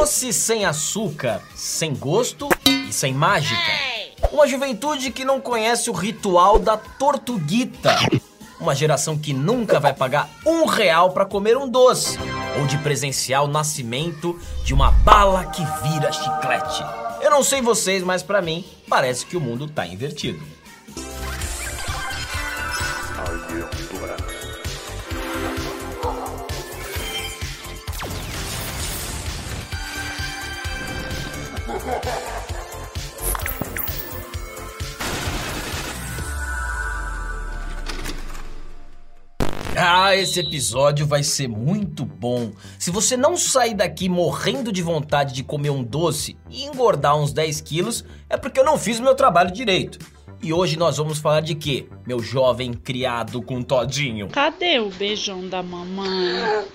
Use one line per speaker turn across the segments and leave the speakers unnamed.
Doce sem açúcar, sem gosto e sem mágica. Uma juventude que não conhece o ritual da tortuguita. Uma geração que nunca vai pagar um real para comer um doce. Ou de presenciar o nascimento de uma bala que vira chiclete. Eu não sei vocês, mas para mim parece que o mundo tá invertido. Ah, esse episódio vai ser muito bom. Se você não sair daqui morrendo de vontade de comer um doce e engordar uns 10 quilos, é porque eu não fiz o meu trabalho direito. E hoje nós vamos falar de quê, meu jovem criado com todinho?
Cadê o beijão da mamãe?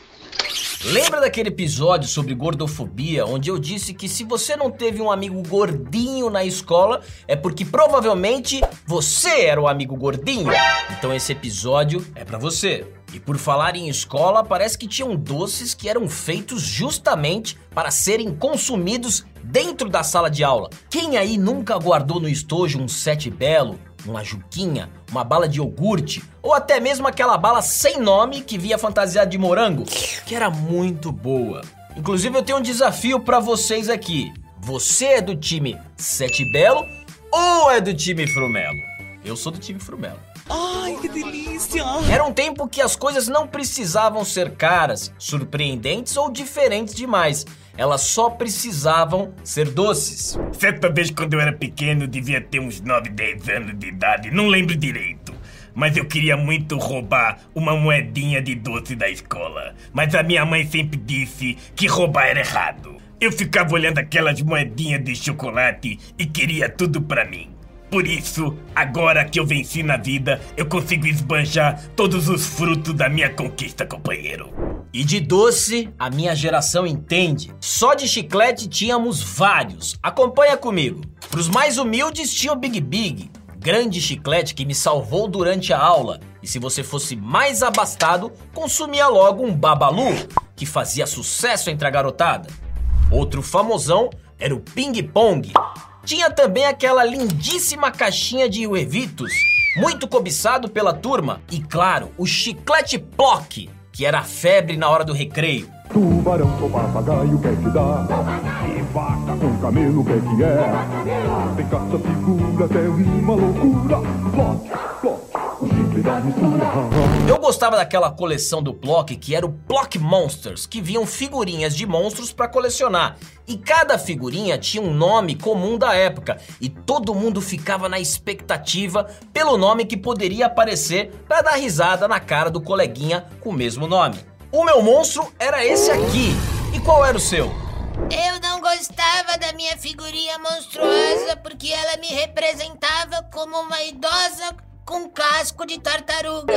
Lembra daquele episódio sobre gordofobia, onde eu disse que se você não teve um amigo gordinho na escola, é porque provavelmente você era o amigo gordinho? Então esse episódio é para você. E por falar em escola, parece que tinham doces que eram feitos justamente para serem consumidos dentro da sala de aula. Quem aí nunca guardou no estojo um sete belo, uma juquinha, uma bala de iogurte ou até mesmo aquela bala sem nome que via fantasiada de morango, que era muito boa. Inclusive eu tenho um desafio para vocês aqui. Você é do time Sete Belo ou é do time Frumelo? Eu sou do time Frumelo.
Ai, que delícia!
Era um tempo que as coisas não precisavam ser caras, surpreendentes ou diferentes demais. Elas só precisavam ser doces.
Certa vez, quando eu era pequeno, devia ter uns 9, 10 anos de idade, não lembro direito. Mas eu queria muito roubar uma moedinha de doce da escola. Mas a minha mãe sempre disse que roubar era errado. Eu ficava olhando aquelas moedinhas de chocolate e queria tudo pra mim. Por isso, agora que eu venci na vida, eu consigo esbanjar todos os frutos da minha conquista, companheiro.
E de doce, a minha geração entende. Só de chiclete tínhamos vários. Acompanha comigo. Para os mais humildes tinha o Big Big, grande chiclete que me salvou durante a aula. E se você fosse mais abastado, consumia logo um Babalu, que fazia sucesso entre a garotada. Outro famosão era o Ping Pong. Tinha também aquela lindíssima caixinha de Uevitos, muito cobiçado pela turma. E claro, o chiclete Plock, que era a febre na hora do recreio.
Tubarão com papagaio, quer que dá? E vaca com camelo, quer que é? Tem caça, figura, até rima, loucura. Plot,
Eu gostava daquela coleção do Plock que era o Plock Monsters, que vinham figurinhas de monstros para colecionar. E cada figurinha tinha um nome comum da época, e todo mundo ficava na expectativa pelo nome que poderia aparecer para dar risada na cara do coleguinha com o mesmo nome. O meu monstro era esse aqui. E qual era o seu?
Eu não gostava da minha figurinha monstruosa porque ela me representava como uma idosa com casco de tartaruga.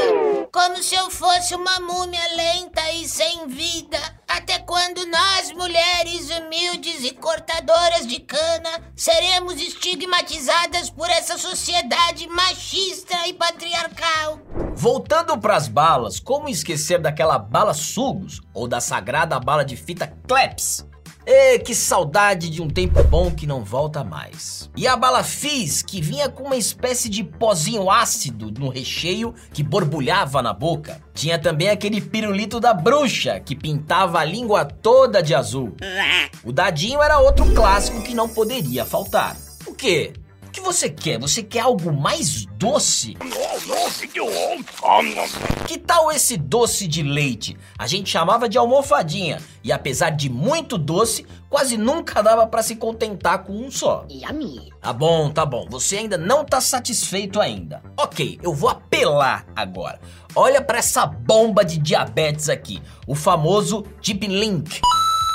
Como se eu fosse uma múmia lenta e sem vida. Até quando nós, mulheres humildes e cortadoras de cana, seremos estigmatizadas por essa sociedade machista e patriarcal?
Voltando pras balas, como esquecer daquela bala sugos ou da sagrada bala de fita Kleps? Ê, que saudade de um tempo bom que não volta mais. E a bala Fizz, que vinha com uma espécie de pozinho ácido no recheio que borbulhava na boca. Tinha também aquele pirulito da bruxa, que pintava a língua toda de azul. O dadinho era outro clássico que não poderia faltar. O quê? O que você quer? Você quer algo mais doce? Que tal esse doce de leite? A gente chamava de almofadinha e apesar de muito doce, quase nunca dava para se contentar com um só.
Yummy.
Tá bom, tá bom. Você ainda não tá satisfeito ainda. OK, eu vou apelar agora. Olha para essa bomba de diabetes aqui, o famoso Deep Link.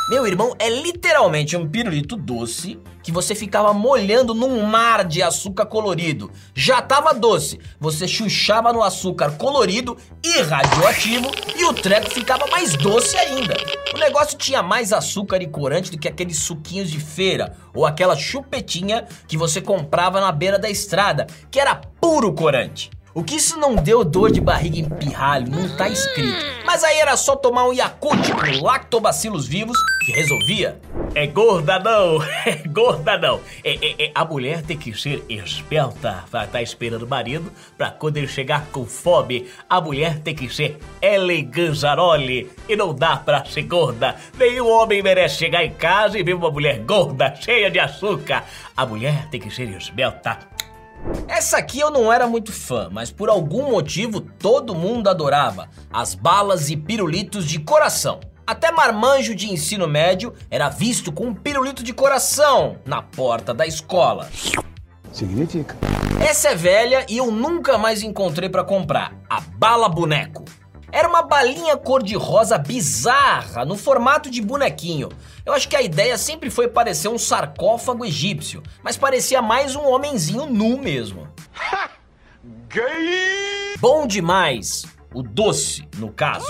Meu irmão, é literalmente um pirulito doce que você ficava molhando num mar de açúcar colorido. Já tava doce, você chuchava no açúcar colorido e radioativo e o treco ficava mais doce ainda. O negócio tinha mais açúcar e corante do que aqueles suquinhos de feira ou aquela chupetinha que você comprava na beira da estrada, que era puro corante. O que isso não deu dor de barriga em pirralho não tá escrito. Mas aí era só tomar um Yakult com lactobacilos vivos que resolvia.
É gorda não, é gorda não. É, é, é, a mulher tem que ser esperta pra estar esperando o marido pra quando ele chegar com fome, a mulher tem que ser eleganzaroli e não dá pra ser gorda. Nenhum homem merece chegar em casa e ver uma mulher gorda, cheia de açúcar. A mulher tem que ser esbelta.
Essa aqui eu não era muito fã, mas por algum motivo todo mundo adorava. As balas e pirulitos de coração. Até marmanjo de ensino médio era visto com um pirulito de coração na porta da escola.
Significa.
Essa é velha e eu nunca mais encontrei pra comprar. A bala boneco. Era uma balinha cor-de-rosa bizarra, no formato de bonequinho. Eu acho que a ideia sempre foi parecer um sarcófago egípcio, mas parecia mais um homenzinho nu mesmo. Bom demais! O doce, no caso.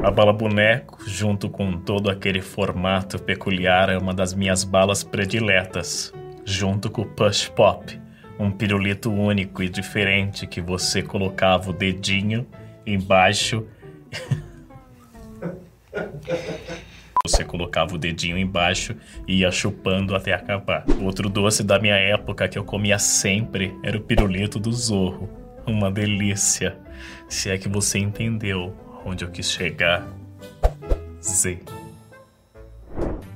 A bala boneco, junto com todo aquele formato peculiar, é uma das minhas balas prediletas. Junto com o Push Pop, um pirulito único e diferente que você colocava o dedinho embaixo. Você colocava o dedinho embaixo e ia chupando até acabar. Outro doce da minha época que eu comia sempre era o pirulito do Zorro. Uma delícia. Se é que você entendeu onde eu quis chegar. Z.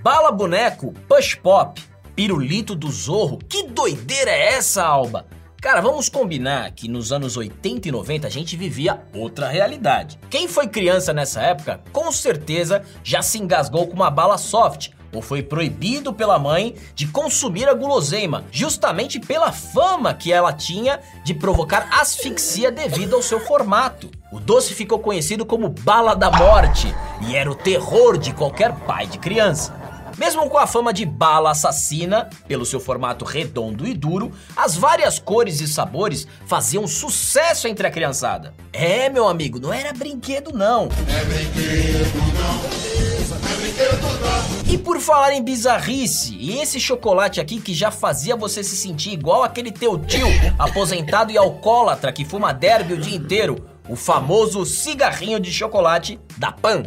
Bala boneco, push pop, pirulito do zorro. Que doideira é essa, Alba? Cara, vamos combinar que nos anos 80 e 90 a gente vivia outra realidade. Quem foi criança nessa época, com certeza já se engasgou com uma bala soft ou foi proibido pela mãe de consumir a guloseima, justamente pela fama que ela tinha de provocar asfixia devido ao seu formato. O doce ficou conhecido como bala da morte e era o terror de qualquer pai de criança. Mesmo com a fama de bala assassina, pelo seu formato redondo e duro, as várias cores e sabores faziam sucesso entre a criançada. É, meu amigo, não era brinquedo não. É brinquedo não. É brinquedo não. E por falar em bizarrice, e esse chocolate aqui que já fazia você se sentir igual aquele teu tio aposentado e alcoólatra que fuma derby o dia inteiro, o famoso cigarrinho de chocolate da Pan.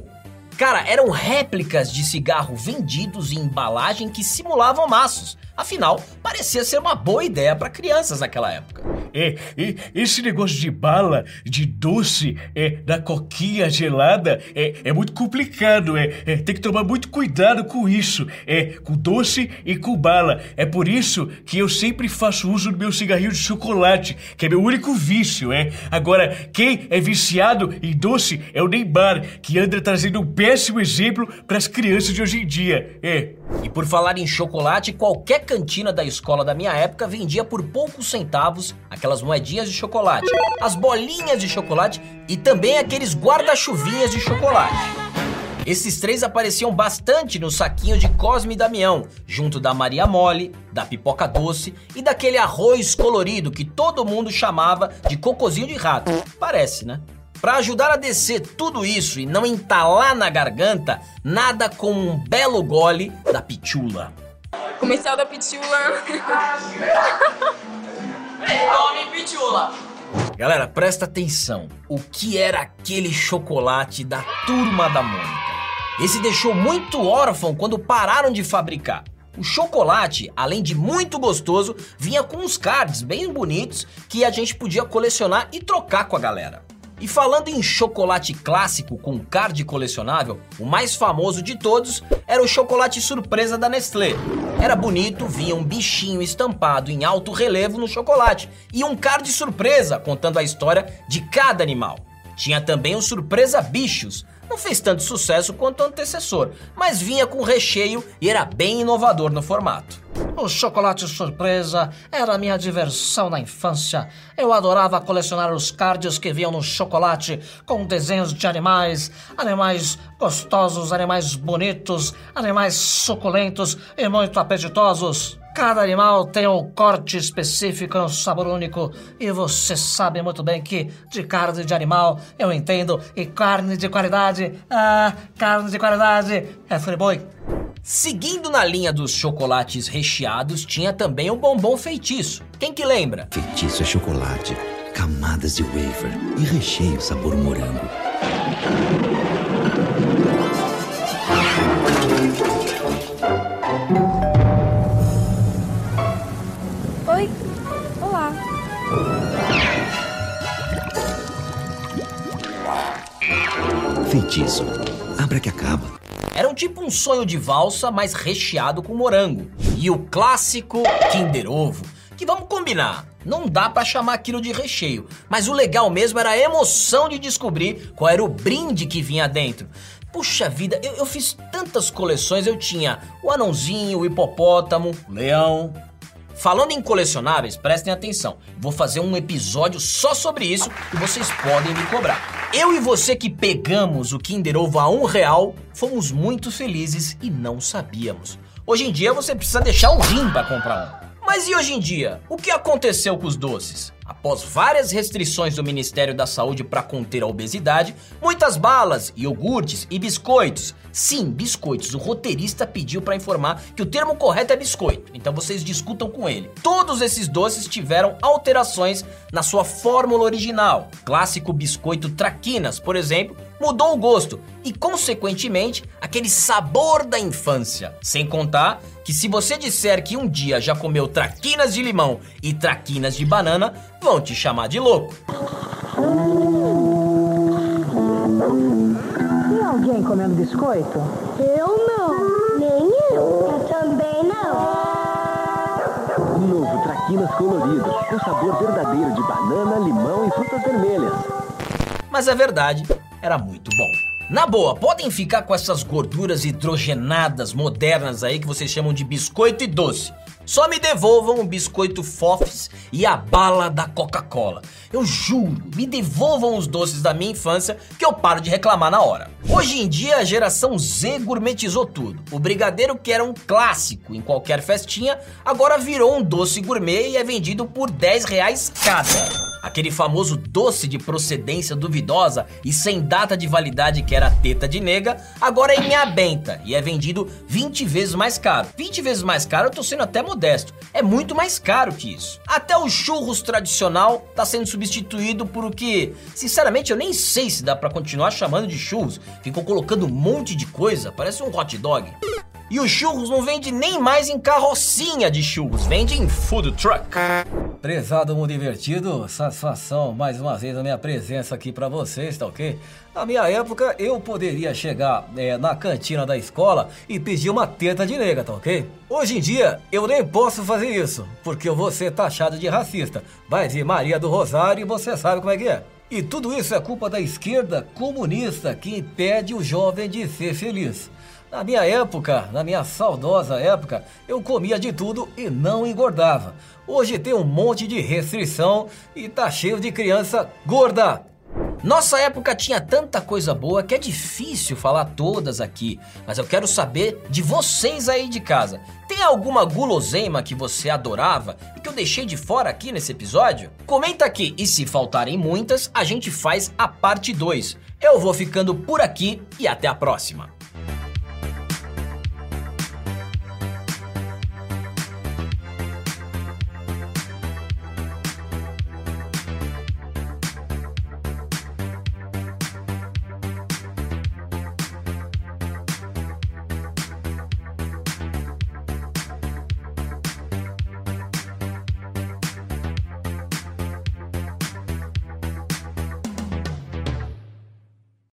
Cara, eram réplicas de cigarro vendidos em embalagem que simulavam maços. Afinal, parecia ser uma boa ideia para crianças naquela época.
É, é, esse negócio de bala, de doce, é, da coquinha gelada, é, é muito complicado. É, é, tem que tomar muito cuidado com isso. É, com doce e com bala. É por isso que eu sempre faço uso do meu cigarrinho de chocolate, que é meu único vício. É. Agora, quem é viciado em doce é o Neymar, que anda trazendo um péssimo exemplo para as crianças de hoje em dia. É.
E por falar em chocolate, qualquer cantina da escola da minha época vendia por poucos centavos aquelas moedinhas de chocolate, as bolinhas de chocolate e também aqueles guarda-chuvinhas de chocolate. Esses três apareciam bastante no saquinho de Cosme e Damião, junto da Maria Mole, da pipoca doce e daquele arroz colorido que todo mundo chamava de cocozinho de rato. Parece, né? Para ajudar a descer tudo isso e não entalar na garganta, nada como um belo gole da pitula.
Comercial da Pitula.
Tome pitula.
Galera, presta atenção. O que era aquele chocolate da turma da Mônica? Esse deixou muito órfão quando pararam de fabricar. O chocolate, além de muito gostoso, vinha com uns cards bem bonitos que a gente podia colecionar e trocar com a galera. E falando em chocolate clássico com card colecionável, o mais famoso de todos era o chocolate surpresa da Nestlé. Era bonito, vinha um bichinho estampado em alto relevo no chocolate e um card surpresa contando a história de cada animal. Tinha também o Surpresa Bichos. Não fez tanto sucesso quanto o antecessor, mas vinha com recheio e era bem inovador no formato.
O chocolate surpresa era minha diversão na infância. Eu adorava colecionar os cards que vinham no chocolate com desenhos de animais, animais gostosos, animais bonitos, animais suculentos e muito apetitosos. Cada animal tem um corte específico um sabor único. E você sabe muito bem que de carne de animal eu entendo. E carne de qualidade, ah, carne de qualidade é friboi.
Seguindo na linha dos chocolates recheados, tinha também o bombom feitiço. Quem que lembra?
Feitiço é chocolate.
camadas de wafer e recheio sabor morango.
Oi. Olá.
Feitiço. Abra que acaba.
Era um tipo um sonho de valsa, mas recheado com morango. E o clássico Kinder Ovo, que vamos combinar, não dá pra chamar aquilo de recheio, mas o legal mesmo era a emoção de descobrir qual era o brinde que vinha dentro. Puxa vida, eu, eu fiz tantas coleções, eu tinha o anãozinho, o hipopótamo, o leão, Falando em colecionáveis, prestem atenção. Vou fazer um episódio só sobre isso e vocês podem me cobrar. Eu e você que pegamos o Kinder Ovo a um real, fomos muito felizes e não sabíamos. Hoje em dia você precisa deixar um rim para comprar um. Mas e hoje em dia? O que aconteceu com os doces? Após várias restrições do Ministério da Saúde para conter a obesidade, muitas balas, iogurtes e biscoitos. Sim, biscoitos. O roteirista pediu para informar que o termo correto é biscoito, então vocês discutam com ele. Todos esses doces tiveram alterações na sua fórmula original. Clássico biscoito Traquinas, por exemplo, mudou o gosto e, consequentemente, aquele sabor da infância. Sem contar que, se você disser que um dia já comeu traquinas de limão e traquinas de banana, vão te chamar de louco.
Tem alguém comendo biscoito?
Eu não. Nem eu. Eu também não.
Novo Traquinas colorido, com sabor verdadeiro de banana, limão e frutas vermelhas.
Mas a verdade era muito bom. Na boa, podem ficar com essas gorduras hidrogenadas modernas aí que vocês chamam de biscoito e doce. Só me devolvam o biscoito Fofs e a bala da Coca-Cola. Eu juro, me devolvam os doces da minha infância que eu paro de reclamar na hora. Hoje em dia a geração Z gourmetizou tudo. O brigadeiro que era um clássico em qualquer festinha, agora virou um doce gourmet e é vendido por 10 reais cada. Aquele famoso doce de procedência duvidosa e sem data de validade que era teta de nega, agora é minha benta e é vendido 20 vezes mais caro. 20 vezes mais caro, eu tô sendo até modesto. É muito mais caro que isso. Até o churros tradicional tá sendo substituído por o que, sinceramente, eu nem sei se dá para continuar chamando de churros. Ficou colocando um monte de coisa, parece um hot dog. E os churros não vende nem mais em carrocinha de churros, vende em food truck.
Prezado mundo divertido, satisfação mais uma vez a minha presença aqui para vocês, tá ok? Na minha época eu poderia chegar é, na cantina da escola e pedir uma teta de nega, tá ok? Hoje em dia eu nem posso fazer isso, porque eu vou ser taxado de racista. Vai de Maria do Rosário e você sabe como é que é. E tudo isso é culpa da esquerda comunista que impede o jovem de ser feliz. Na minha época, na minha saudosa época, eu comia de tudo e não engordava. Hoje tem um monte de restrição e tá cheio de criança gorda.
Nossa época tinha tanta coisa boa que é difícil falar todas aqui, mas eu quero saber de vocês aí de casa. Tem alguma guloseima que você adorava e que eu deixei de fora aqui nesse episódio? Comenta aqui e se faltarem muitas, a gente faz a parte 2. Eu vou ficando por aqui e até a próxima.